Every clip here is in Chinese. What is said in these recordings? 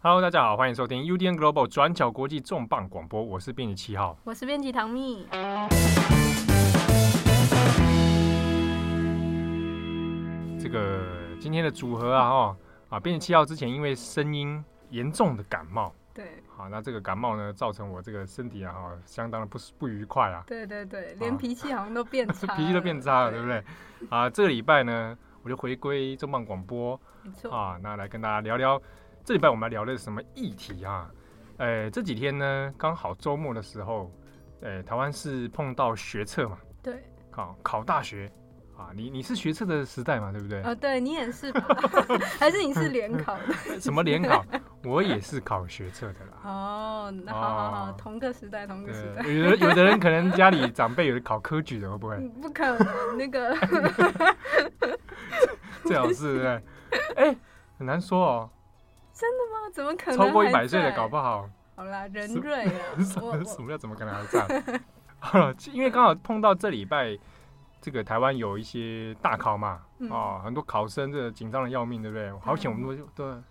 Hello，大家好，欢迎收听 UDN Global 转角国际重磅广播，我是编辑七号，我是编辑唐蜜。这个今天的组合啊，哈啊，编辑七号之前因为声音严重的感冒，对，好，那这个感冒呢，造成我这个身体啊，哈，相当的不不愉快啊，对对对，连脾气好像都变差，脾气都变差了，对，对不对？啊，这个礼拜呢，我就回归重磅广播，没错。啊，那来跟大家聊聊。这礼拜我们来聊的是什么议题啊？呃，这几天呢，刚好周末的时候，呃，台湾是碰到学测嘛？对，考考大学啊，你你是学测的时代嘛？对不对？哦，对你也是吧？还是你是联考的？什么联考？我也是考学测的啦。哦，那好好好，同个时代，同个时代。有的有的人可能家里长辈有考科举的，会不会？不可能，那个最好是对，哎，很难说哦。真的吗？怎么可能？超过一百岁的搞不好。好啦，人瑞啊！什么什么叫怎么可能还在？好了，因为刚好碰到这礼拜，这个台湾有一些大考嘛，嗯、哦，很多考生这紧张的要命，对不对？好险，我们都都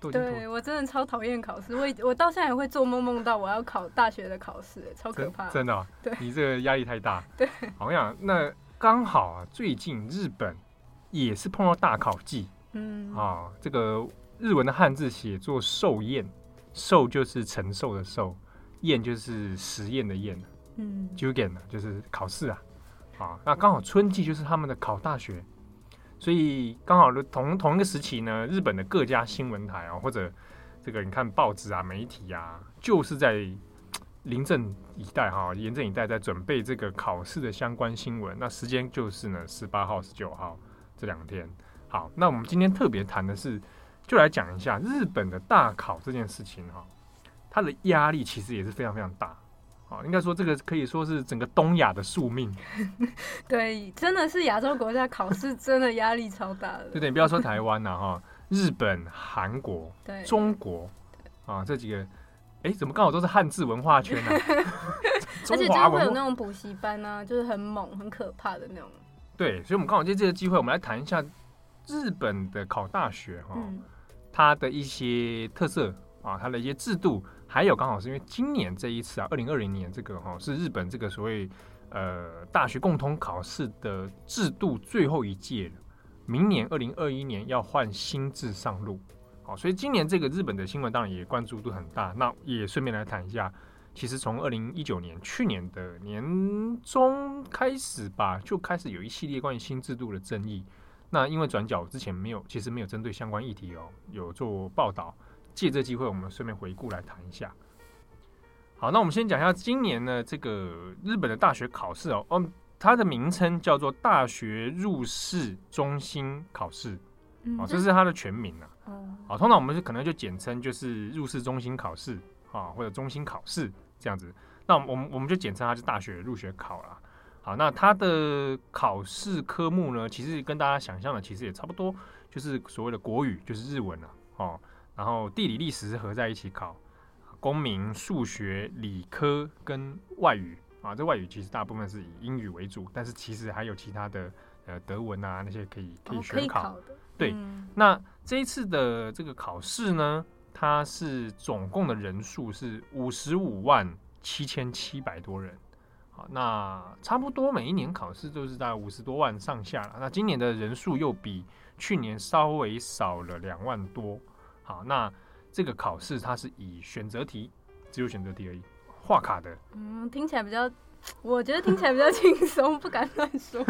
都。对，我真的超讨厌考试，我我到现在也会做梦，梦到我要考大学的考试，超可怕。真的、哦？对，你这个压力太大。对，好像那刚好啊，最近日本也是碰到大考季，嗯啊、哦，这个。日文的汉字写作“寿宴”，寿”就是承受的“寿，宴”就是实验的“宴”。嗯，jugen 就是考试啊。啊，那刚好春季就是他们的考大学，所以刚好的同同一个时期呢，日本的各家新闻台啊，或者这个你看报纸啊、媒体啊，就是在临阵以待哈，严阵以待，在准备这个考试的相关新闻。那时间就是呢，十八号、十九号这两天。好，那我们今天特别谈的是。就来讲一下日本的大考这件事情哈，它的压力其实也是非常非常大，好，应该说这个可以说是整个东亚的宿命。对，真的是亚洲国家考试真的压力超大的。对对，你不要说台湾了哈，日本、韩国、对中国啊这几个，哎，怎么刚好都是汉字文化圈 呢？而且就会有那种补习班啊，就是很猛、很可怕的那种。对，所以我们刚好借这个机会，我们来谈一下日本的考大学哈。它的一些特色啊，它的一些制度，还有刚好是因为今年这一次啊，二零二零年这个哈、是日本这个所谓呃大学共同考试的制度最后一届了，明年二零二一年要换新制上路，好、所以今年这个日本的新闻当然也关注度很大，那也顺便来谈一下，其实从二零一九年去年的年中开始吧，就开始有一系列关于新制度的争议。那因为转角之前没有，其实没有针对相关议题哦，有做报道。借这机会，我们顺便回顾来谈一下。好，那我们先讲一下今年呢这个日本的大学考试哦，嗯，它的名称叫做大学入试中心考试，哦，这是它的全名啊。好，通常我们是可能就简称就是入试中心考试啊，或者中心考试这样子。那我们我们就简称它是大学入学考啦。好，那它的考试科目呢，其实跟大家想象的其实也差不多，就是所谓的国语，就是日文了，哦，然后地理历史是合在一起考，公民、数学、理科跟外语啊，这外语其实大部分是以英语为主，但是其实还有其他的呃德文啊那些可以可以选考，哦、以考对，嗯、那这一次的这个考试呢，它是总共的人数是五十五万七千七百多人。好，那差不多每一年考试都是大概五十多万上下了。那今年的人数又比去年稍微少了两万多。好，那这个考试它是以选择题，只有选择题而已，画卡的。嗯，听起来比较，我觉得听起来比较轻松，不敢乱说。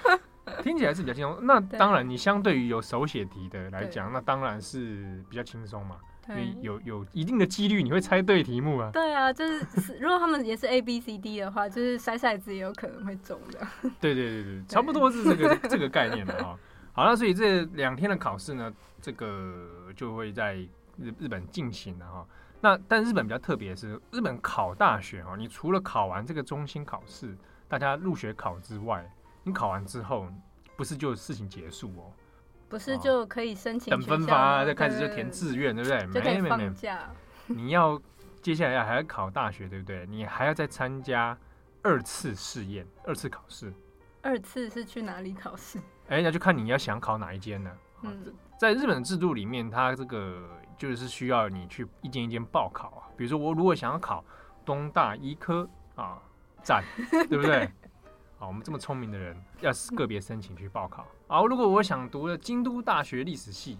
听起来是比较轻松。那当然，你相对于有手写题的来讲，那当然是比较轻松嘛。所以有有一定的几率你会猜对题目啊？对啊，就是 如果他们也是 A B C D 的话，就是筛骰子也有可能会中的。对对对对，差不多是这个 这个概念的哈。好了，那所以这两天的考试呢，这个就会在日日本进行了哈。那但日本比较特别的是，日本考大学哈，你除了考完这个中心考试，大家入学考之外，你考完之后不是就事情结束哦。不是就可以申请等分发，再开始就填志愿，对不对？就可以放假。你要接下来要还要考大学，对不对？你还要再参加二次试验、二次考试。二次是去哪里考试？哎，那就看你要想考哪一间了。嗯，在日本的制度里面，它这个就是需要你去一间一间报考啊。比如说我如果想要考东大医科啊，赞，对不对？好，我们这么聪明的人，要个别申请去报考。好，如果我想读了京都大学历史系。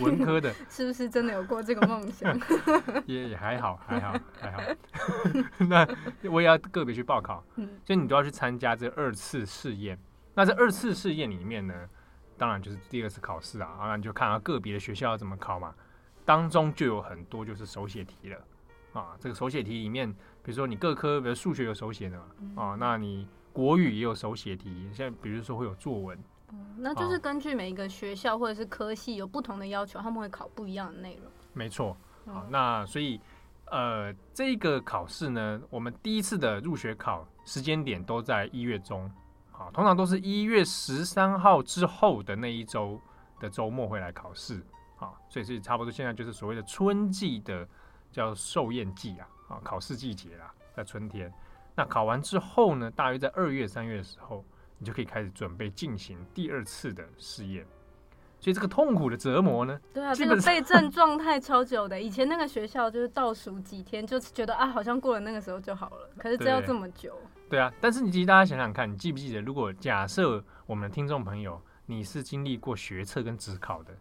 文科的，是不是真的有过这个梦想？也也还好，还好，还好。那我也要个别去报考，所以你都要去参加这二次试验。那这二次试验里面呢，当然就是第二次考试啊。啊，你就看啊个别的学校要怎么考嘛。当中就有很多就是手写题了啊。这个手写题里面，比如说你各科，比如数学有手写的嘛，啊，那你国语也有手写题，像比如说会有作文。那就是根据每一个学校或者是科系有不同的要求，他们会考不一样的内容。没错，好，那所以呃，这个考试呢，我们第一次的入学考时间点都在一月中，好，通常都是一月十三号之后的那一周的周末会来考试，好，所以是差不多现在就是所谓的春季的叫寿宴季啊，啊，考试季节啦，在春天。那考完之后呢，大约在二月、三月的时候。你就可以开始准备进行第二次的试验，所以这个痛苦的折磨呢？对啊，这个备战状态超久的。以前那个学校就是倒数几天，就觉得啊，好像过了那个时候就好了。可是这要这么久？对，对啊，但是你其实大家想想看，你记不记得，如果假设我们的听众朋友你是经历过学测跟指考的，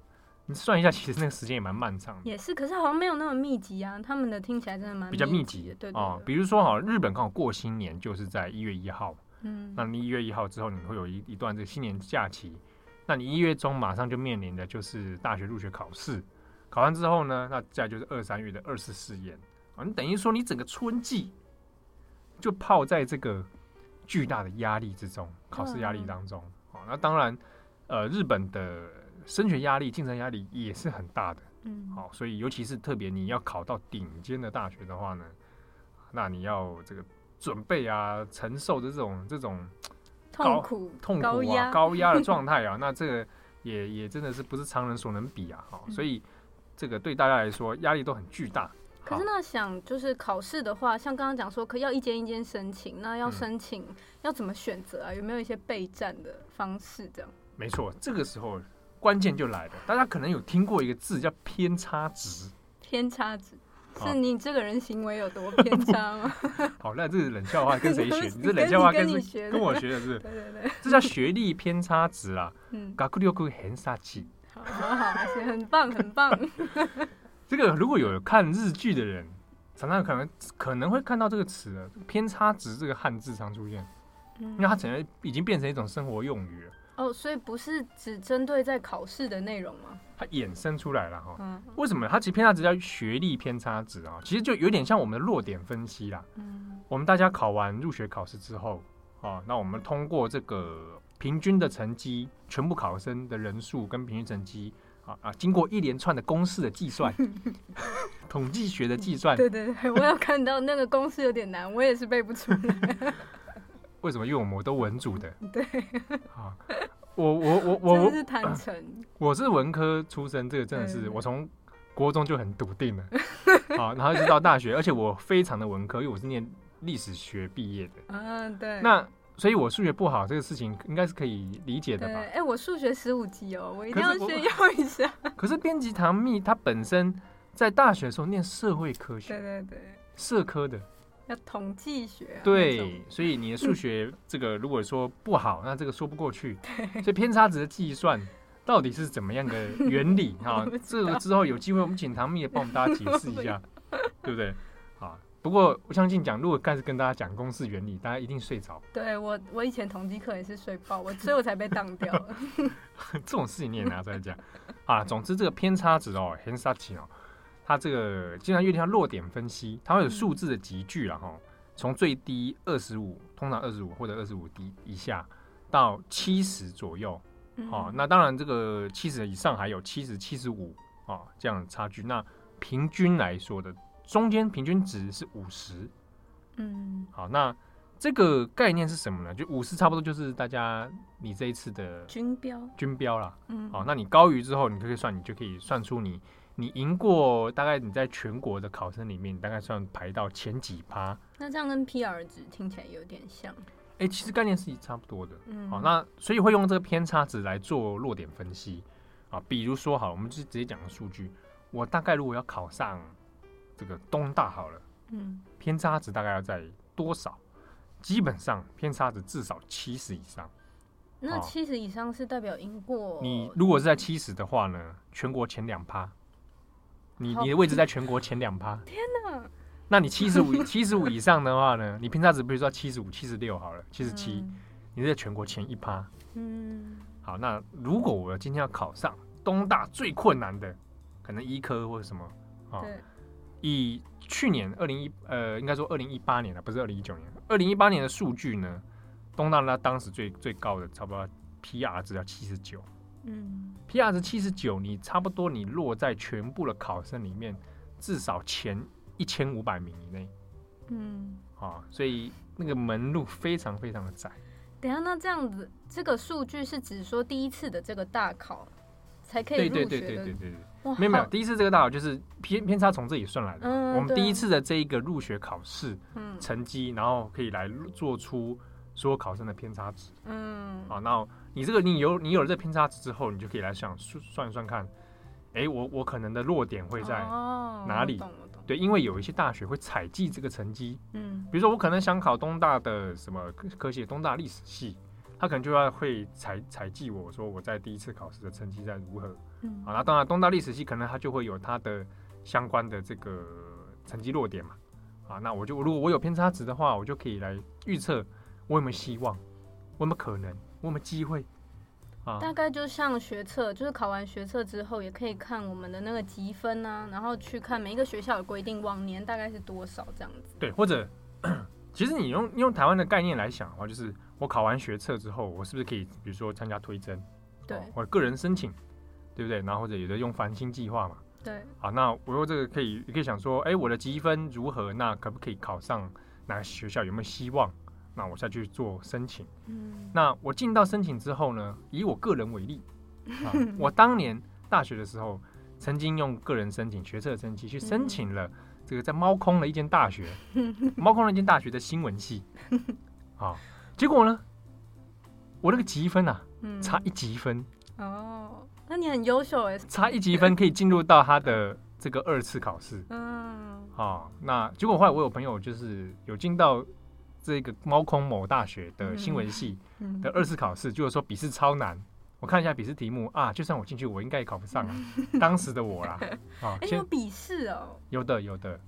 你算一下，其实那个时间也蛮漫长的。也是，可是好像没有那么密集啊。他们的听起来真的蛮比较密集。对哦，比如说哈，日本刚好过新年就是在一月一号。嗯，那你一月一号之后，你会有一一段这个新年假期。那你一月中马上就面临的就是大学入学考试，考完之后呢，那再就是二三月的二次试验啊。你等于说你整个春季就泡在这个巨大的压力之中，考试压力当中啊。那当然，呃，日本的升学压力、竞争压力也是很大的。嗯，好，所以尤其是特别你要考到顶尖的大学的话呢，那你要这个。准备啊，承受的这种这种痛苦、痛苦啊、高压的 状态啊，那这个也也真的是不是常人所能比啊！哈、嗯，所以这个对大家来说压力都很巨大。可是那想就是考试的话，像刚刚讲说，可要一间一间申请，那要申请、嗯、要怎么选择啊？有没有一些备战的方式？这样没错，这个时候关键就来了。大家可能有听过一个字叫偏差值，偏差值。是你这个人行为有多偏差吗？好，那这是冷笑话，跟谁学？你这冷笑话跟谁？跟我学的是？对对对，这叫学历偏差值啊。嗯，学力偏差值。好好好，很棒很棒。这个如果有看日剧的人，常常可能可能会看到这个词“偏差值”这个汉字常出现，因为它整个已经变成一种生活用语了。哦，所以不是只针对在考试的内容吗？它衍生出来了哈。嗯。为什么？它其实偏差值叫学历偏差值啊，其实就有点像我们的弱点分析啦。嗯。我们大家考完入学考试之后，啊，那我们通过这个平均的成绩，全部考生的人数跟平均成绩，啊啊，经过一连串的公式的计算，统计学的计算。对对对，我有看到那个公式有点难，我也是背不出来。为什么？因为我们都文组的。对。啊。我我我我我是坦诚，我是文科出身，这个真的是我从国中就很笃定了，好，然后一直到大学，而且我非常的文科，因为我是念历史学毕业的，嗯，对，那所以我数学不好，这个事情应该是可以理解的吧？哎，我数学十五级哦，我一定要炫耀一下。可是编辑唐蜜他本身在大学的时候念社会科学，对对对，社科的。要统计学、啊，对，所以你的数学 这个如果说不好，那这个说不过去。所以偏差值的计算到底是怎么样的原理 啊？这个之后有机会我们请唐蜜也帮我们大家解释一下，对不对？啊，不过我相信讲如果开始跟大家讲公式原理，大家一定睡着。对我，我以前统计课也是睡爆，我所以我才被当掉了。这种事情你也拿出来讲啊？总之这个偏差值哦，偏差值哦。它这个经常有点像落点分析，它会有数字的集聚了哈，从最低二十五，通常二十五或者二十五低以下到七十左右，好，那当然这个七十以上还有七十、七十五啊这样的差距。那平均来说的中间平均值是五十，嗯，好，那这个概念是什么呢？就五十差不多就是大家你这一次的均标，均标了，嗯，好，那你高于之后，你就可以算，你就可以算出你。你赢过大概你在全国的考生里面，你大概算排到前几趴。那这样跟 PR 值听起来有点像。哎、欸，其实概念是差不多的。嗯，好，那所以会用这个偏差值来做落点分析啊。比如说，好，我们就直接讲个数据。我大概如果要考上这个东大好了，嗯，偏差值大概要在多少？基本上偏差值至少七十以上。那七十以上是代表赢过？你如果是在七十的话呢，全国前两趴。你你的位置在全国前两趴。天哪！那你七十五七十五以上的话呢？你偏差值比如说七十五、七十六好了，七十七，你是在全国前一趴。嗯。好，那如果我今天要考上东大最困难的，可能医科或者什么啊？对。以去年二零一呃，应该说二零一八年了，不是二零一九年。二零一八年的数据呢，东大那当时最最高的差不多 PR 值要七十九。嗯。PR 值七十九，你差不多你落在全部的考生里面，至少前一千五百名以内。嗯。啊，所以那个门路非常非常的窄。等下，那这样子，这个数据是指说第一次的这个大考才可以入学的？对对对对对对对。没有没有，第一次这个大考就是偏偏差从这里算来的。嗯。我们第一次的这一个入学考试成绩，然后可以来做出所有考生的偏差值。嗯。好，那你这个你有你有了这偏差值之后，你就可以来想算一算看，哎，我我可能的弱点会在哪里？对，因为有一些大学会采集这个成绩，嗯，比如说我可能想考东大的什么科系，东大历史系，他可能就要会采采集我说我在第一次考试的成绩在如何，嗯，啊，那当然东大历史系可能他就会有他的相关的这个成绩落点嘛，啊，那我就如果我有偏差值的话，我就可以来预测我有没有希望，我有没有可能，我有没有机会。啊大概就像学测，就是考完学测之后，也可以看我们的那个积分啊，然后去看每一个学校有规定往年大概是多少这样子。对，或者 其实你用用台湾的概念来想的话，就是我考完学测之后，我是不是可以比如说参加推甄？对，或者个人申请，对不对？然后或者有的用繁星计划嘛。对。好，那我用这个可以，也可以想说，哎，我的积分如何？那可不可以考上哪个学校？有没有希望？那我下去做申请。嗯，那我进到申请之后呢，以我个人为例，啊，我当年大学的时候，曾经用个人申请学测成绩去申请了这个在猫空的一间大学，猫空的一间大学的新闻系，啊，结果呢，我那个积分啊，差一积分。哦，那你很优秀哎，差一积分可以进入到他的这个二次考试。嗯，啊，那结果后来我有朋友就是有进到。这个猫空某大学的新闻系的二次考试，就是说笔试超难。我看一下笔试题目啊，就算我进去，我应该也考不上啊。当时的我啦，啊，欸、有笔试哦，有的有的，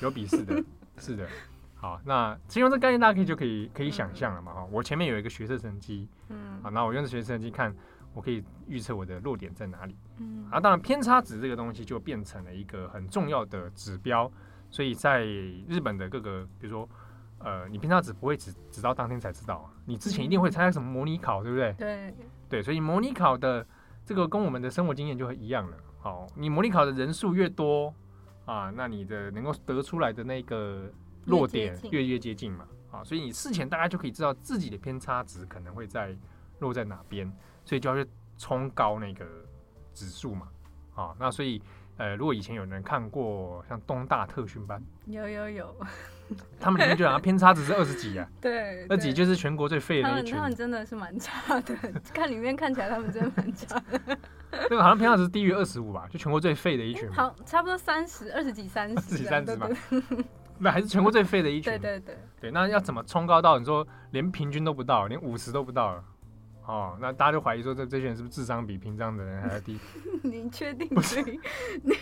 有笔试的，是的。好，那其实用这概念，大家可以就可以可以想象了嘛。哈，我前面有一个学测成绩，嗯，好，那我用这学测成绩看，我可以预测我的弱点在哪里。嗯，啊，当然偏差值这个东西就变成了一个很重要的指标，所以在日本的各个，比如说。呃，你偏差值不会只直到当天才知道啊，你之前一定会参加什么模拟考，对不对？对对，所以模拟考的这个跟我们的生活经验就会一样了。好，你模拟考的人数越多啊，那你的能够得出来的那个落点越越接近嘛。啊，所以你事前大家就可以知道自己的偏差值可能会在落在哪边，所以就要去冲高那个指数嘛。啊，那所以呃，如果以前有人看过像东大特训班，有有有。他们里面就好像偏差值是二十几啊，对，二十几就是全国最废的一群。他们真的是蛮差的，看里面看起来他们真的蛮差的。这个好像偏差值低于二十五吧，就全国最废的一群。好，差不多三十，二十几、三十，二十几、三十吧。那还是全国最废的一群。对对对。对，那要怎么冲高到你说连平均都不到，连五十都不到了？哦，那大家就怀疑说这这些人是不是智商比平常的人还要低？你确定？不是，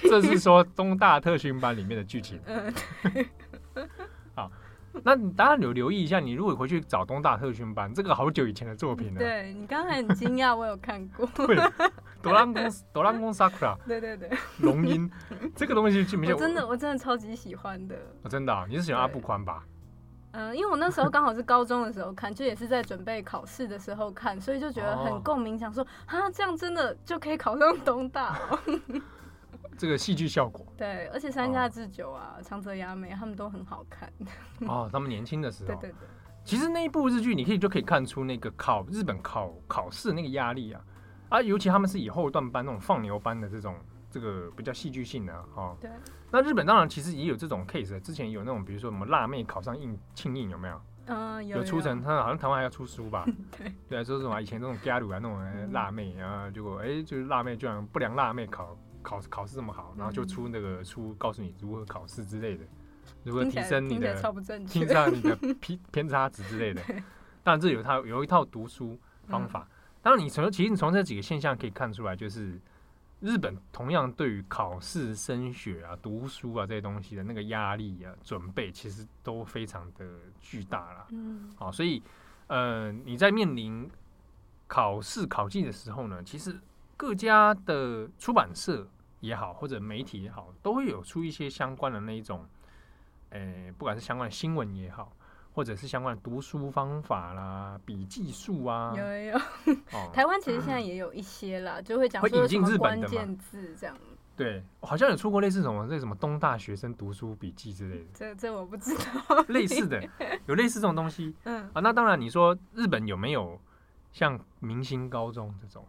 这是说东大特训班里面的剧情。好，那你当然有留意一下。你如果回去找东大特训班，这个好久以前的作品了。对，你刚才很惊讶，我有看过。对，哆啦 A 梦，哆啦 A 梦，Sakura。对对对，龙樱这个东西就没有。我真的，我真的超级喜欢的。哦、真的、啊，你是喜欢阿布宽吧？嗯、呃，因为我那时候刚好是高中的时候看，就也是在准备考试的时候看，所以就觉得很共鸣，想说啊，这样真的就可以考上东大、哦。这个戏剧效果对，而且山下智久啊、哦、长泽雅美他们都很好看哦。他们年轻的时候，对对对。其实那一部日剧，你可以就可以看出那个考日本考考试那个压力啊啊，尤其他们是以后段班那种放牛班的这种这个比较戏剧性的哦。对。那日本当然其实也有这种 case，之前有那种比如说什么辣妹考上应庆应有没有？嗯，有有出成，他好像台湾还要出书吧？对对，说什么以前那种加鲁啊那种辣妹，然后结果哎，就是辣妹居然不良辣妹考。考考试这么好，然后就出那个出告诉你如何考试之类的，如何提升你的听差你的 偏偏差值之类的。当然，这有套有一套读书方法。当然，你从其实你从这几个现象可以看出来，就是日本同样对于考试、升学啊、读书啊这些东西的那个压力啊、准备，其实都非常的巨大了。嗯，好，所以呃，你在面临考试考绩的时候呢，其实各家的出版社也好，或者媒体也好，都会有出一些相关的那一种，呃，不管是相关的新闻也好。或者是相关的读书方法啦、笔记术啊，有有有。哦、台湾其实现在也有一些啦，嗯、就会讲说什么关键字这样。对，好像有出过类似什么那什么东大学生读书笔记之类的。这这我不知道。类似的，有类似这种东西。嗯啊，那当然，你说日本有没有像明星高中这种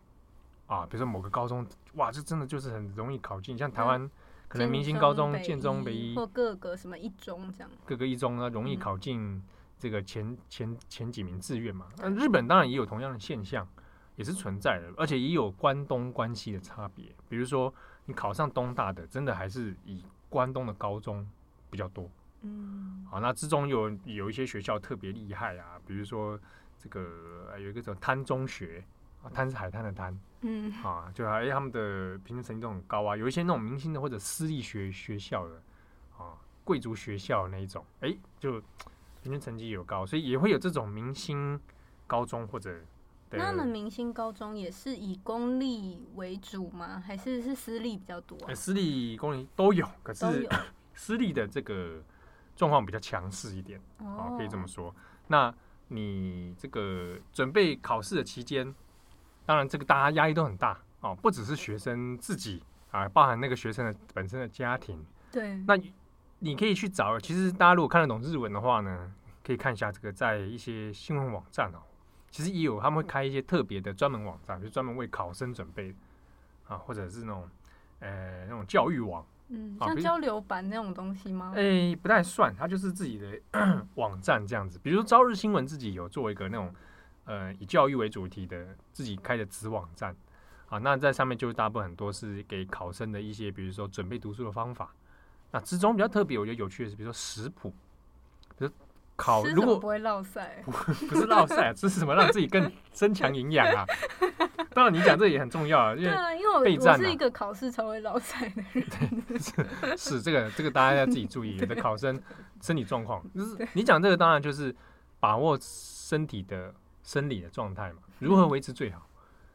啊？比如说某个高中，哇，这真的就是很容易考进，像台湾。嗯可能明星高中、建中、北一或各个什么一中这样，各个一中呢容易考进这个前前前几名志愿嘛。那日本当然也有同样的现象，也是存在的，而且也有关东关西的差别。比如说你考上东大的，真的还是以关东的高中比较多。嗯，好，那之中有有一些学校特别厉害啊，比如说这个有一个叫滩中学。啊，滩是海滩的滩，嗯，啊，就哎，他们的平均成绩都很高啊。有一些那种明星的或者私立学学校的，啊，贵族学校那一种，哎，就平均成绩有高，所以也会有这种明星高中或者。那他们明星高中也是以公立为主吗？还是是私立比较多啊？私立、公立都有，可是 私立的这个状况比较强势一点，啊，可以这么说。那你这个准备考试的期间。当然，这个大家压力都很大哦，不只是学生自己啊，包含那个学生的本身的家庭。对。那你可以去找，其实大家如果看得懂日文的话呢，可以看一下这个在一些新闻网站哦，其实也有他们会开一些特别的专门网站，就专门为考生准备啊，或者是那种呃那种教育网，嗯，像交流版那种东西吗？哎，不太算，它就是自己的 网站这样子。比如说朝日新闻自己有做一个那种。呃，以教育为主题的自己开的子网站，啊，那在上面就大部分很多是给考生的一些，比如说准备读书的方法。那之中比较特别，我觉得有趣的是，比如说食谱，比如考如果不会落赛，不 不是落赛，这是什么让自己更 增强营养啊？当然，你讲这也很重要啊，因为因为我是一个考试才会落赛的人，是是这个这个大家要自己注意，有的考生身体状况，就是你讲这个当然就是把握身体的。生理的状态嘛，如何维持最好？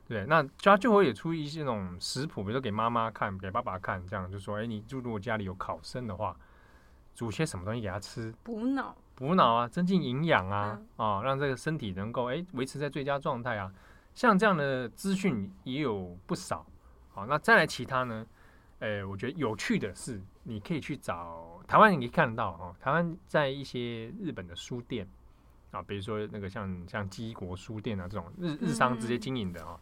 对，那家就会也出一些那种食谱，比如说给妈妈看，给爸爸看，这样就说，哎，你就如果家里有考生的话，煮些什么东西给他吃，补脑，补脑啊，增进营养啊，啊，让这个身体能够哎维持在最佳状态啊。像这样的资讯也有不少。好，那再来其他呢？哎，我觉得有趣的是，你可以去找台湾，你可以看得到哦，台湾在一些日本的书店。啊，比如说那个像像基国书店啊这种日日商直接经营的啊，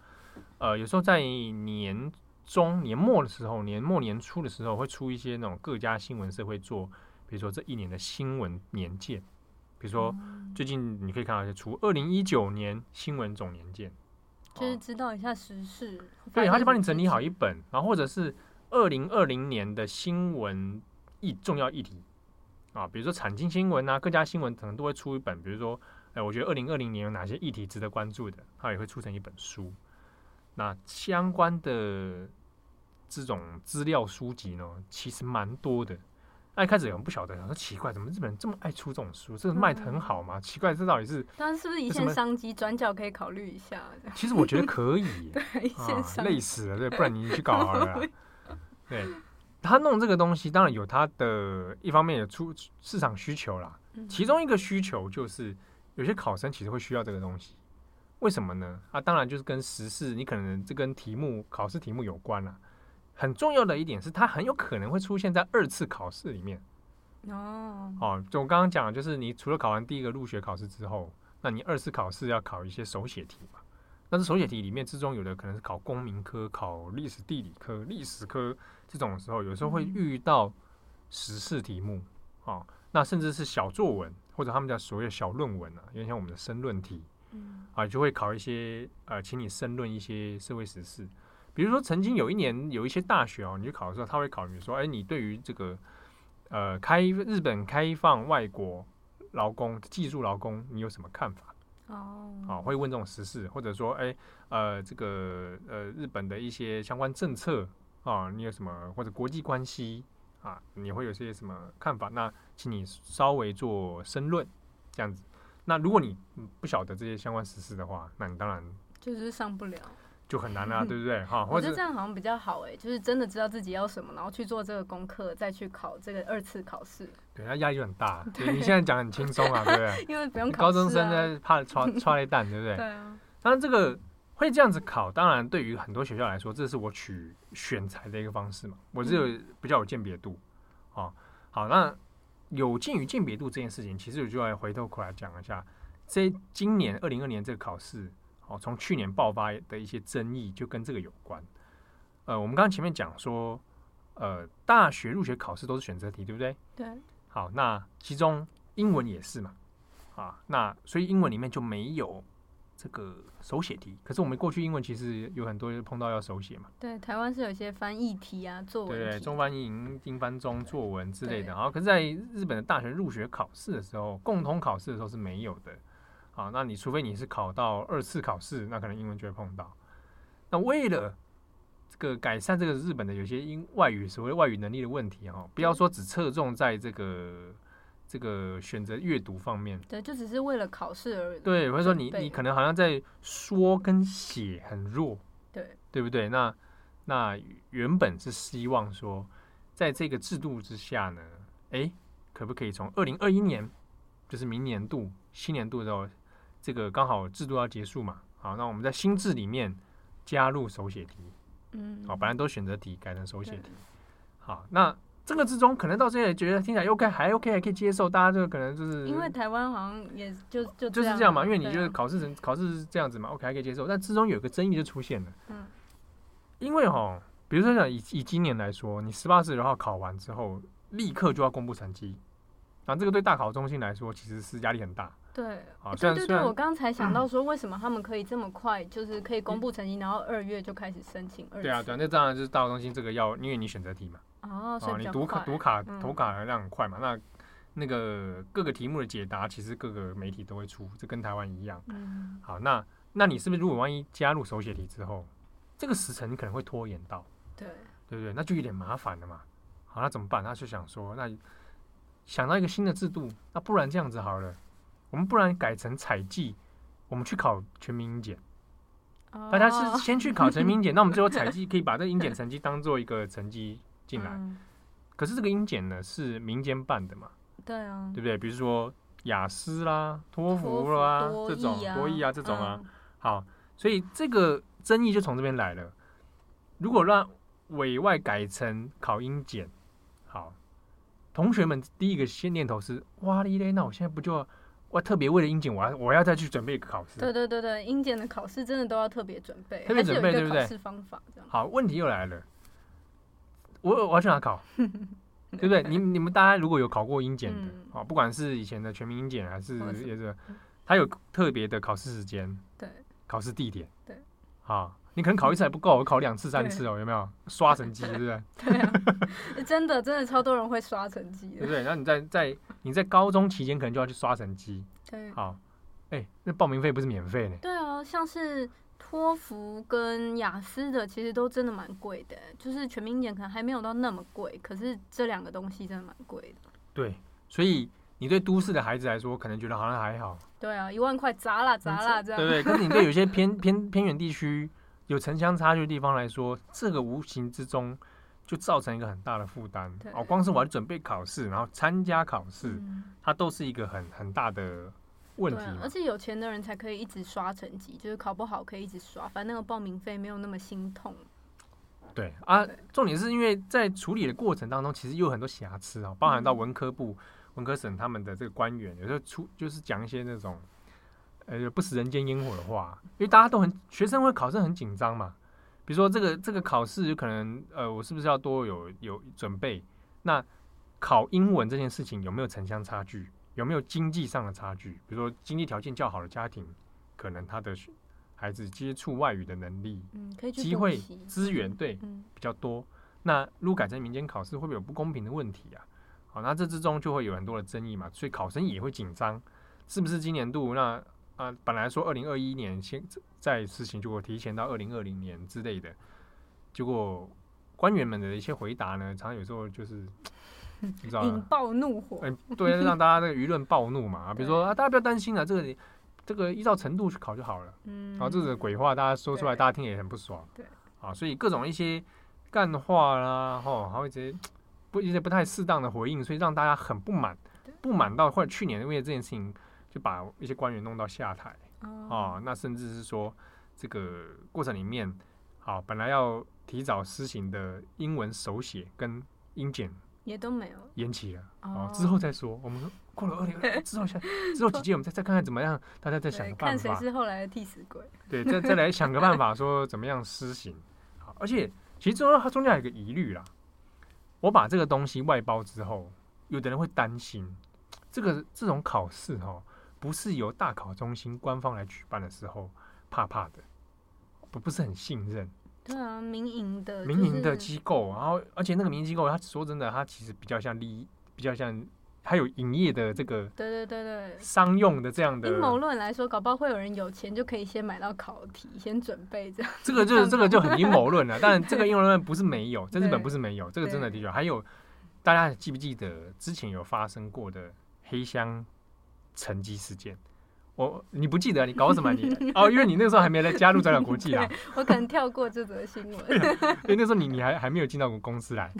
呃，有时候在年中年末的时候，年末年初的时候会出一些那种各家新闻社会做，比如说这一年的新闻年鉴，比如说最近你可以看到一些出二零一九年新闻总年鉴，就是知道一下时事。对，他就帮你整理好一本，然后或者是二零二零年的新闻议重要议题。啊，比如说产经新闻啊，各家新闻可能都会出一本。比如说，哎，我觉得二零二零年有哪些议题值得关注的，它也会出成一本书。那相关的这种资料书籍呢，其实蛮多的。那一开始有人不晓得，说奇怪，怎么日本人这么爱出这种书？这个卖的很好吗？嗯、奇怪，这到底是？但是是不是一线商机？转角可以考虑一下。其实我觉得可以。对，一线商机、啊、累死了，对，不然你去搞好了。对。他弄这个东西，当然有他的一方面的出市场需求啦。其中一个需求就是，有些考生其实会需要这个东西。为什么呢？啊，当然就是跟时事，你可能这跟题目考试题目有关啦。很重要的一点是，它很有可能会出现在二次考试里面。哦，哦，就我刚刚讲，就是你除了考完第一个入学考试之后，那你二次考试要考一些手写题嘛。但是手写题里面之中有的可能是考公民科、考历史地理科、历史科这种时候，有时候会遇到时事题目啊、哦，那甚至是小作文或者他们叫所谓的小论文啊，有点像我们的申论题，啊，就会考一些呃，请你申论一些社会时事。比如说曾经有一年有一些大学哦，你去考的时候，他会考你说，哎，你对于这个呃开日本开放外国劳工技术劳工，你有什么看法？哦，啊，会问这种时事，或者说，哎，呃，这个呃日本的一些相关政策啊，你有什么或者国际关系啊，你会有些什么看法？那请你稍微做申论，这样子。那如果你不晓得这些相关时事的话，那你当然就是上不了。就很难啊，对不对？哈，我觉得这样好像比较好哎，就是真的知道自己要什么，然后去做这个功课，再去考这个二次考试。对，那压力就很大。对，你现在讲很轻松啊，对不对？因为不用考试。高中生在怕抓抓雷蛋，对不对？对啊。当然，这个会这样子考，当然对于很多学校来说，这是我取选材的一个方式嘛。我是有比较有鉴别度。哦，好，那有鉴于鉴别度这件事情，其实我就要回头过来讲一下，这今年二零二年这个考试。哦，从去年爆发的一些争议就跟这个有关。呃，我们刚刚前面讲说，呃，大学入学考试都是选择题，对不对？对。好，那其中英文也是嘛？啊，那所以英文里面就没有这个手写题。可是我们过去英文其实有很多碰到要手写嘛。对，台湾是有一些翻译题啊，作文。对，中翻英、英翻中，作文之类的。然后，可是在日本的大学入学考试的时候，共同考试的时候是没有的。好，那你除非你是考到二次考试，那可能英文就会碰到。那为了这个改善这个日本的有些英外语所谓外语能力的问题哈，不要说只侧重在这个这个选择阅读方面，对，就只是为了考试而已。对，或者说你你可能好像在说跟写很弱，对，对不对？那那原本是希望说，在这个制度之下呢，哎，可不可以从二零二一年，就是明年度新年度的时候。这个刚好制度要结束嘛，好，那我们在新制里面加入手写题，嗯，好，本来都选择题改成手写题，好，那这个之中可能到现在觉得听起来 OK 还 OK 还可以接受，大家就可能就是因为台湾好像也就就就是这样嘛，因为你就是考试成考试是这样子嘛，OK 还可以接受，但之中有个争议就出现了，嗯，因为哈，比如说像以以今年来说，你十八十九号考完之后，立刻就要公布成绩，那，这个对大考中心来说其实是压力很大。对，对对对，我刚才想到说，为什么他们可以这么快，就是可以公布成绩，然后二月就开始申请二。对啊，对，那当然就是大陆中心这个要，因为你选择题嘛。哦，所以你读卡读卡投卡的量很快嘛，那那个各个题目的解答，其实各个媒体都会出，这跟台湾一样。嗯。好，那那你是不是如果万一加入手写题之后，这个时辰你可能会拖延到？对。对不对？那就有点麻烦了嘛。好，那怎么办？他就想说，那想到一个新的制度，那不然这样子好了。我们不然改成采计，我们去考全民英检。大家是先去考全民英检，那我们最后采计可以把这个英检成绩当做一个成绩进来。嗯、可是这个英检呢是民间办的嘛？对啊，对不对？比如说雅思啦、托福啦这种多益啊这种啊。好，所以这个争议就从这边来了。如果让委外改成考英检，好，同学们第一个先念头是哇哩嘞，那我现在不就？我特别为了英检，我要我要再去准备一个考试。对对对对，英检的考试真的都要特别准备，特别准备，对不对？考试方法这样。好，问题又来了，我我要去哪考？对不对？你你们大家如果有考过英检的，啊、嗯，不管是以前的全民英检还是也是，它有特别的考试时间，对，考试地点，对，好。你可能考一次还不够，我考两次、三次哦，有没有刷成绩，对不对？对啊，真的真的超多人会刷成绩，对不对？然后你在在你在高中期间可能就要去刷成绩，对，好，哎，那报名费不是免费呢？对啊，像是托福跟雅思的，其实都真的蛮贵的，就是全民英检可能还没有到那么贵，可是这两个东西真的蛮贵的。对，所以你对都市的孩子来说，可能觉得好像还好。对啊，一万块砸啦砸啦这样，对不对？可是你对有些偏偏偏远地区。有城乡差距的地方来说，这个无形之中就造成一个很大的负担。哦，光是我要准备考试，然后参加考试，嗯、它都是一个很很大的问题。而且有钱的人才可以一直刷成绩，就是考不好可以一直刷，反正那个报名费没有那么心痛。对啊，对重点是因为在处理的过程当中，其实有很多瑕疵啊，包含到文科部、嗯、文科省他们的这个官员，有时候出就是讲一些那种。呃，不食人间烟火的话，因为大家都很学生会考试很紧张嘛。比如说这个这个考试有可能，呃，我是不是要多有有准备？那考英文这件事情有没有城乡差距？有没有经济上的差距？比如说经济条件较好的家庭，可能他的孩孩子接触外语的能力，嗯，可以机会资源对、嗯、比较多。那如果改成民间考试，会不会有不公平的问题啊？好，那这之中就会有很多的争议嘛，所以考生也会紧张，是不是今年度那啊、呃，本来说二零二一年先在实行，结果提前到二零二零年之类的，结果官员们的一些回答呢，常常有时候就是 你知道引爆怒火，哎、欸，对，让大家那个舆论暴怒嘛，比如说啊，大家不要担心啊，这个这个依照程度去考就好了，嗯，然后这个鬼话大家说出来，大家听也很不爽，对，啊，所以各种一些干话啦，吼，还会直接不一些不太适当的回应，所以让大家很不满，不满到或者去年因为这件事情就把一些官员弄到下台，啊，那甚至是说这个过程里面，好，本来要提早施行的英文手写跟英检。也都没有延期了哦，之后再说。我们说过了二零二之后，下之后几届我们再再看看怎么样，大家再想个办法。看谁是后来的替死鬼。对，再再来想个办法，说怎么样施行。好，而且其实中它中间有一个疑虑啦。我把这个东西外包之后，有的人会担心，这个这种考试哈，不是由大考中心官方来举办的时候，怕怕的，不不是很信任。对啊，民营的民营的机构，然后而且那个民营机构，他说真的，他其实比较像利益，比较像还有营业的这个，对对对对，商用的这样的。阴谋论来说，搞不好会有人有钱就可以先买到考题，先准备这样。这个就是这个就很阴谋论了，但这个阴谋论不是没有，在日本不是没有，这个真的的确还有。大家记不记得之前有发生过的黑箱成绩事件？我你不记得你搞什么你 哦？因为你那个时候还没来加入展览国际啊。我可能跳过这则新闻。因为那时候你你还还没有进到我们公司来。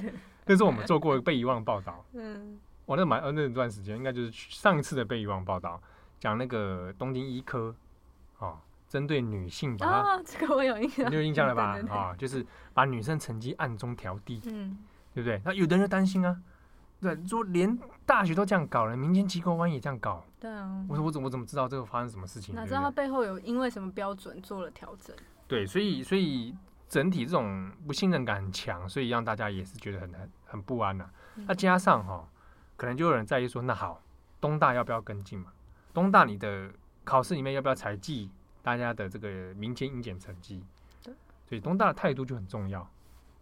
那时候我们做过被遗忘报道。嗯。我那蛮呃那段时间应该就是上一次的被遗忘报道，讲那个东京医科哦，针对女性把啊、哦，这个我有印象。你有印象了吧？啊、哦，就是把女生成绩暗中调低，嗯，对不对？那有的人就担心啊。对，说连大学都这样搞了，民间机构万一也这样搞，对啊。我说我怎么我怎么知道这个发生什么事情？哪知道他背后有因为什么标准做了调整？对，所以所以整体这种不信任感很强，所以让大家也是觉得很很很不安呐、啊。那、嗯、加上哈、哦，可能就有人在意说，那好，东大要不要跟进嘛？东大你的考试里面要不要采记大家的这个民间应检成绩？对，所以东大的态度就很重要。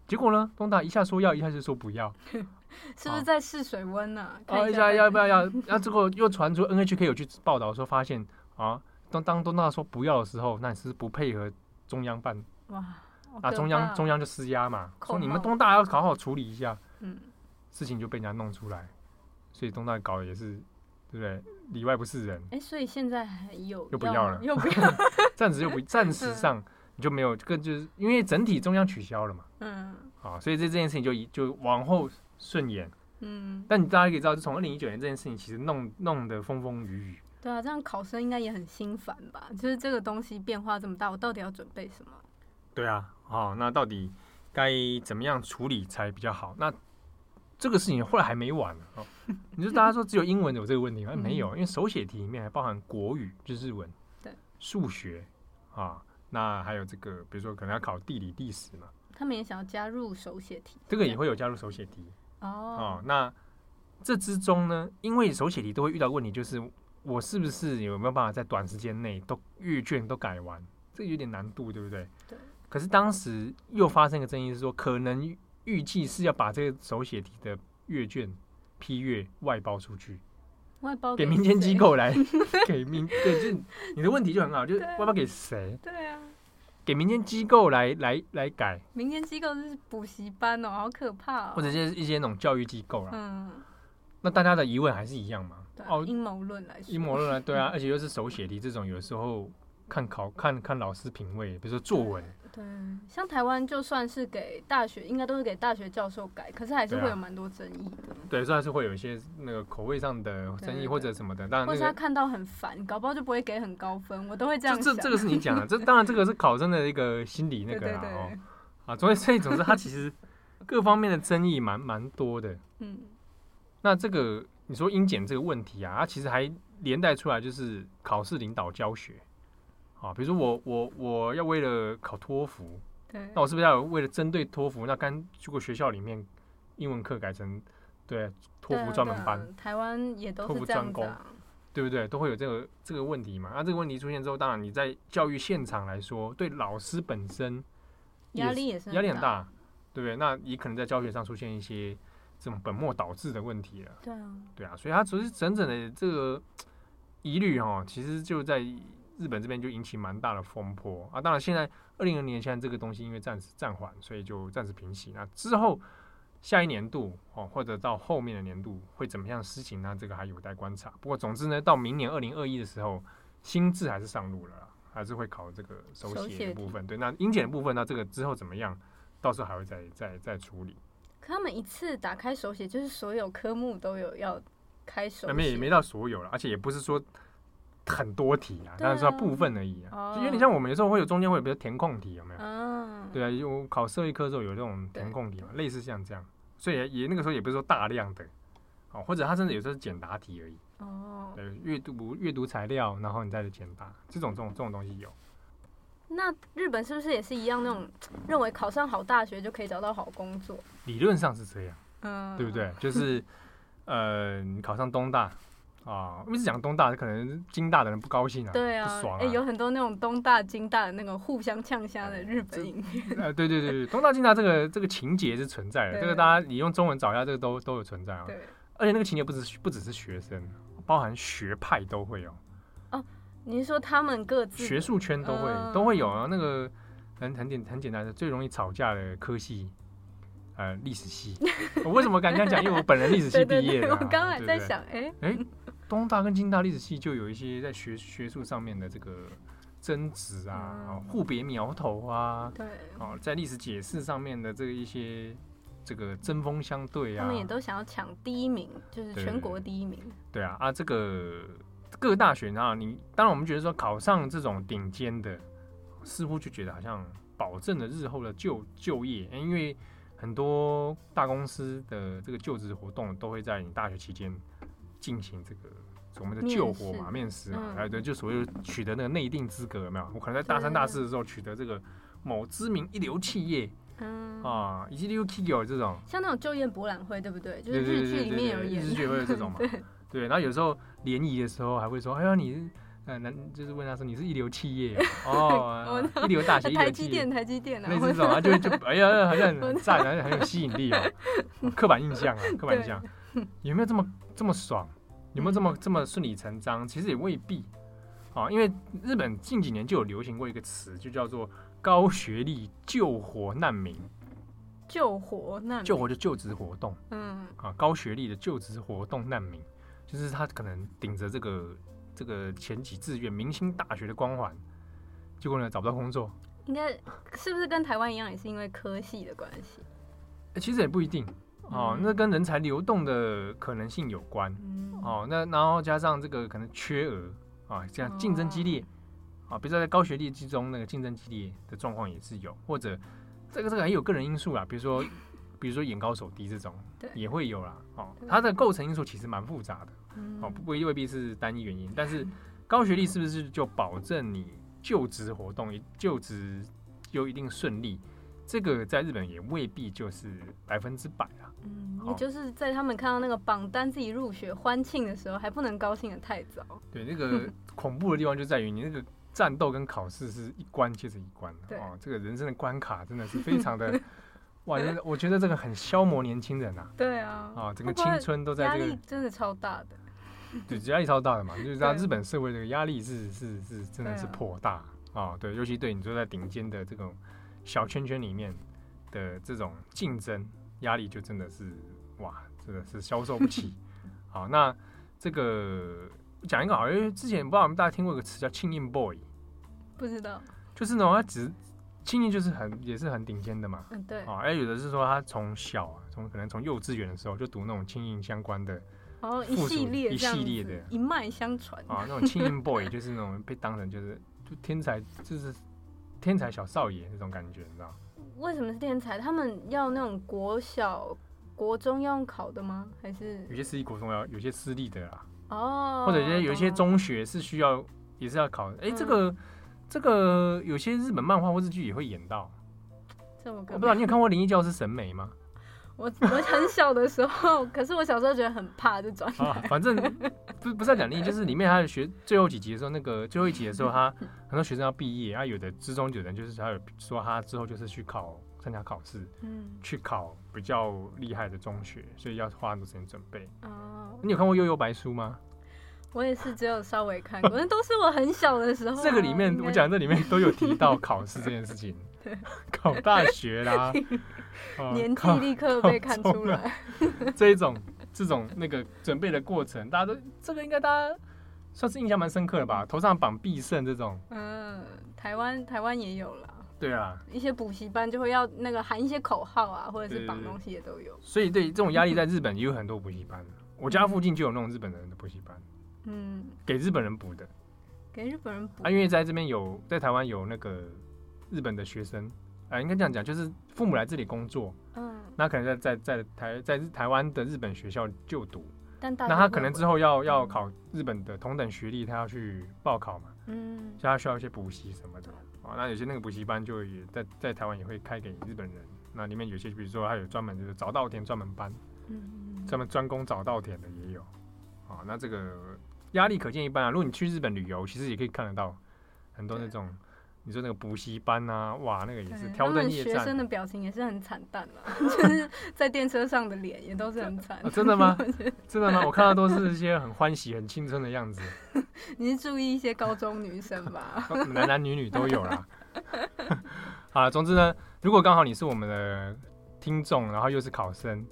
结果呢，东大一下说要，一下就说不要。是不是在试水温呢、啊？哦，一下要不要要？那这个又传出 NHK 有去报道说，发现啊，当当东大说不要的时候，那你是不配合中央办哇？那中央中央就施压嘛，说你们东大要好好处理一下。嗯，事情就被人家弄出来，所以东大搞的也是对不对？里外不是人。哎、欸，所以现在还有又不要了，又不要，暂时又不暂时上你就没有，这个就是因为整体中央取消了嘛。嗯，啊，所以这这件事情就就往后。顺延，嗯，但你大家可以知道，就从二零一九年这件事情，其实弄弄得风风雨雨。对啊，这样考生应该也很心烦吧？就是这个东西变化这么大，我到底要准备什么？对啊，好，那到底该怎么样处理才比较好？那这个事情后来还没完呢。哦，你说大家说只有英文有这个问题吗？没有，因为手写题里面还包含国语，就是日文，对，数学啊，那还有这个，比如说可能要考地理、历史嘛。他们也想要加入手写题，这个也会有加入手写题。哦，哦，那这之中呢，因为手写题都会遇到问题，就是我是不是有没有办法在短时间内都阅卷都改完？这个有点难度，对不对？对。可是当时又发生一个争议，是说可能预计是要把这个手写题的阅卷批阅外包出去，外包给民间机构来 给民对，就你的问题就很好，就是外包给谁？对啊。给民间机构来来来改，民间机构是补习班哦，好可怕哦。或者是一些那种教育机构啦。嗯。那大家的疑问还是一样嘛？哦，阴谋论来说。阴谋论来，对啊，而且又是手写题这种，有时候看考看看老师品味，比如说作文。对，像台湾就算是给大学，应该都是给大学教授改，可是还是会有蛮多争议的。对，所以还是会有一些那个口味上的争议或者什么的。当然，或者他看到很烦，搞不好就不会给很高分。我都会这样想。这这个是你讲的，这当然这个是考生的一个心理那个啦 哦。啊，所以所以总之，他其实各方面的争议蛮蛮多的。嗯。那这个你说英检这个问题啊，它其实还连带出来就是考试领导教学。啊，比如说我我我要为了考托福，对，那我是不是要为了针对托福，那干去过学校里面英文课改成对托福专门班，台湾也都是这样子啊。对不对？都会有这个这个问题嘛。那这个问题出现之后，当然你在教育现场来说，对老师本身压力也是压力很大，对不对？那你可能在教学上出现一些这种本末倒置的问题了。对啊，对啊，所以他只是整整的这个疑虑哈，其实就在日本这边就引起蛮大的风波啊。当然，现在二零二零年现在这个东西因为暂时暂缓，所以就暂时平息。那之后。下一年度哦，或者到后面的年度会怎么样施行呢？这个还有待观察。不过总之呢，到明年二零二一的时候，新制还是上路了，还是会考这个手写的部分。对，那英检的部分那，这个之后怎么样？到时候还会再再再处理。可他们一次打开手写，就是所有科目都有要开手写？那边也没到所有了，而且也不是说很多题啊，但是说部分而已啊。哦、就有点像我们有时候会有中间会有比如填空题，有没有？嗯，对啊，有考社会科的时候有这种填空题嘛，类似像这样。所以也那个时候也不是说大量的，哦，或者他甚至有时候是简答题而已。哦，对，阅读阅读材料，然后你再去简答，这种这种这种东西有。那日本是不是也是一样那种认为考上好大学就可以找到好工作？理论上是这样，嗯，对不对？就是呃，你考上东大。啊，我们是讲东大，可能京大的人不高兴啊，对啊，不爽啊。哎、欸，有很多那种东大、京大的那个互相呛虾的日本影片。呃，对对对对，东大、京大这个 这个情节是存在的，这个大家你用中文找一下，这个都都有存在啊。对，而且那个情节不只不只是学生，包含学派都会有。哦，你是说他们各自学术圈都会、嗯、都会有啊？那个很很简很简单的，最容易吵架的科系，呃，历史系。我为什么敢这样讲？因为我本人历史系毕业的、啊。对对对，我刚才在想，哎哎。欸欸东大跟京大历史系就有一些在学学术上面的这个争执啊，嗯、互别苗头啊，对，哦，在历史解释上面的这个一些这个针锋相对啊，他们也都想要抢第一名，就是全国第一名。对，对啊，啊，这个各大学啊，你当然我们觉得说考上这种顶尖的，似乎就觉得好像保证了日后的就就业，因为很多大公司的这个就职活动都会在你大学期间进行这个。我们的救火嘛，面试嘛，哎，对，就所谓取得那个内定资格，有没有？我可能在大三、大四的时候取得这个某知名一流企业，嗯。啊，以及一流企业这种，像那种就业博览会，对不对？就是日剧里面有演，日剧会有这种嘛？对，然后有时候联谊的时候还会说，哎呀，你嗯，男就是问他说，你是一流企业？哦，一流大学，台积电，台积电，类似这种啊，就就 哎呀，好像很赞，好像很有吸引力哦，刻板印象啊，刻板印象，有没有这么这么爽？有没有这么这么顺理成章？其实也未必啊，因为日本近几年就有流行过一个词，就叫做高学历救活难民。救活难民，救活就就职活动，嗯啊，高学历的就职活动难民，就是他可能顶着这个这个前几志愿明星大学的光环，结果呢找不到工作。应该是不是跟台湾一样，也是因为科系的关系？欸，其实也不一定。哦，那跟人才流动的可能性有关。嗯、哦，那然后加上这个可能缺额啊，这样竞争激烈啊，比如说在高学历之中，那个竞争激烈的状况也是有，或者这个这个还有个人因素啊，比如说比如说眼高手低这种，也会有啦。哦，它的构成因素其实蛮复杂的。哦，不未必是单一原因，但是高学历是不是就保证你就职活动就职有一定顺利？这个在日本也未必就是百分之百啊。嗯，也就是在他们看到那个榜单自己入学欢庆的时候，还不能高兴的太早。对，那个 恐怖的地方就在于你那个战斗跟考试是一关接着一关的哦，这个人生的关卡真的是非常的，哇，我觉得这个很消磨年轻人、啊。对啊，啊，整个青春都在这个压力真的超大的。对，压力超大的嘛，就是在日本社会这个压力是是是真的是颇大啊，啊。对，尤其对你坐在顶尖的这种小圈圈里面的这种竞争。压力就真的是哇，真的是消受不起。好，那这个讲一个好，因为之前不知道我们大家听过一个词叫“庆应 boy”，不知道，就是那种，他只庆应就是很也是很顶尖的嘛。嗯，对。啊，哎，有的是说他从小啊，从可能从幼稚园的时候就读那种庆应相关的，哦，一系列一系列的，一脉相传啊，那种庆应 boy 就是那种被当成就是就天才，就是天才小少爷那种感觉，你知道。为什么是天才？他们要那种国小、国中要用考的吗？还是有些私立国中要，有些私立的啦。哦，或者有些有些中学是需要，也是要考的。哎、欸，这个、嗯、这个有些日本漫画或日剧也会演到。这么，我不知道你有看过《灵异教师审美》吗？我 我很小的时候，可是我小时候觉得很怕，就转台。啊，反正不不是讲你，就是里面他的学最后几集的时候，那个最后一集的时候，他 很多学生要毕业啊，有的之中有人就是他有说他之后就是去考参加考试，嗯，去考比较厉害的中学，所以要花很多时间准备。哦，你有看过《悠悠白书》吗？我也是只有稍微看过，那都是我很小的时候啊。这个里面我讲这里面都有提到考试这件事情，对，考大学啦，年纪立刻被看出来。这一种这种那个准备的过程，大家都这个应该大家算是印象蛮深刻的吧？头上绑必胜这种，嗯，台湾台湾也有啦。对啊，一些补习班就会要那个喊一些口号啊，或者是绑东西也都有。所以对这种压力，在日本也有很多补习班。我家附近就有那种日本人的补习班。嗯，给日本人补的，给日本人补啊，因为在这边有在台湾有那个日本的学生啊，应该这样讲，就是父母来这里工作，嗯，那可能在在在台在台湾的日本学校就读，但那他可能之后要要考日本的同等学历，他要去报考嘛，嗯，所以他需要一些补习什么的啊，那有些那个补习班就也在在台湾也会开给日本人，那里面有些比如说他有专门就是早稻田专门班，嗯，专门专攻早稻田的也有，啊，那这个。压力可见一斑啊！如果你去日本旅游，其实也可以看得到很多那种，你说那个补习班啊，哇，那个也是挑灯夜战。学生的表情也是很惨淡嘛，就是在电车上的脸也都是很惨。哦。真的吗？真的吗？我看到都是一些很欢喜、很青春的样子。你是注意一些高中女生吧？男男女女都有啦。好了，总之呢，如果刚好你是我们的听众，然后又是考生。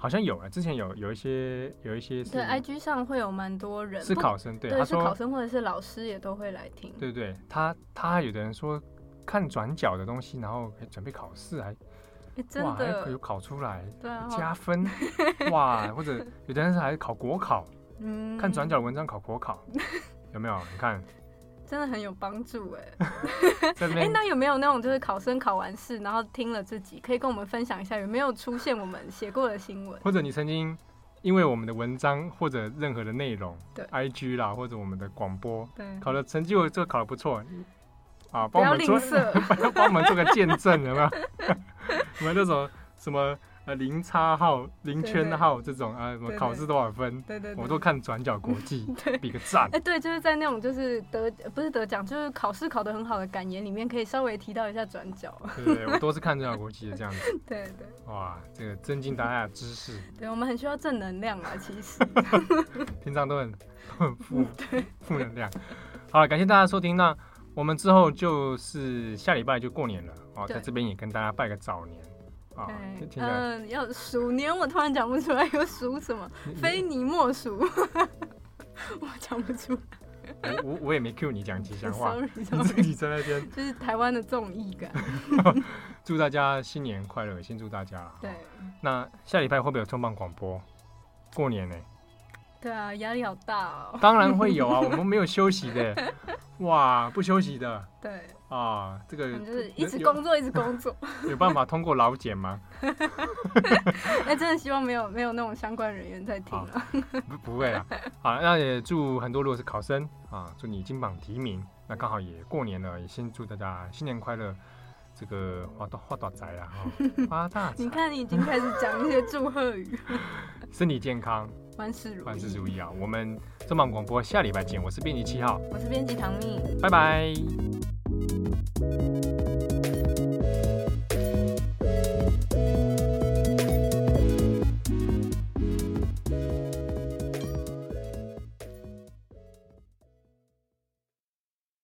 好像有啊，之前有有一些有一些对，IG 上会有蛮多人是考生，对，对他说是考生或者是老师也都会来听。对对，他他有的人说看转角的东西，然后准备考试还，欸、真的哇还可以考出来，对啊，加分 哇，或者有的人是还考国考，嗯，看转角的文章考国考，有没有？你看。真的很有帮助哎！哎、欸，那有没有那种就是考生考完试，然后听了自己，可以跟我们分享一下有没有出现我们写过的新闻？或者你曾经因为我们的文章或者任何的内容，对，IG 啦，或者我们的广播，对，考的成绩我这个考的不错啊，帮我们做，帮我们做个见证，有没有？我们那种什么？零差号、零圈号这种啊，什么考试多少分？对对，我都看转角国际，比个赞。哎，对，就是在那种就是得不是得奖，就是考试考得很好的感言里面，可以稍微提到一下转角。对对，我都是看转角国际的这样子。对对。哇，这个增进大家的知识。对，我们很需要正能量啊，其实。平常都很都很负负能量。好了，感谢大家收听。那我们之后就是下礼拜就过年了哦，在这边也跟大家拜个早年。嗯，呃、要鼠年，我突然讲不出来，有鼠什么？非你莫属，我讲不出来。我我我也没 cue 你讲吉祥话，你自己在那边。就是台湾的综艺感。祝大家新年快乐，先祝大家。对。那下礼拜会不会有重磅广播？过年呢？对啊，压力好大哦。当然会有啊，我们没有休息的。哇，不休息的。对。啊，这个就是一直工作，一直工作。有办法通过劳检吗？哎，真的希望没有没有那种相关人员在听啊。不不会啊。好，那也祝很多如果是考生啊，祝你金榜题名。那刚好也过年了，也先祝大家新年快乐。这个发大发大财了哈，发大财。你看，你已经开始讲一些祝贺语。身体健康。万事如意，万事如意啊！我们重磅广播下礼拜见，我是编辑七号，我是编辑唐蜜，拜拜。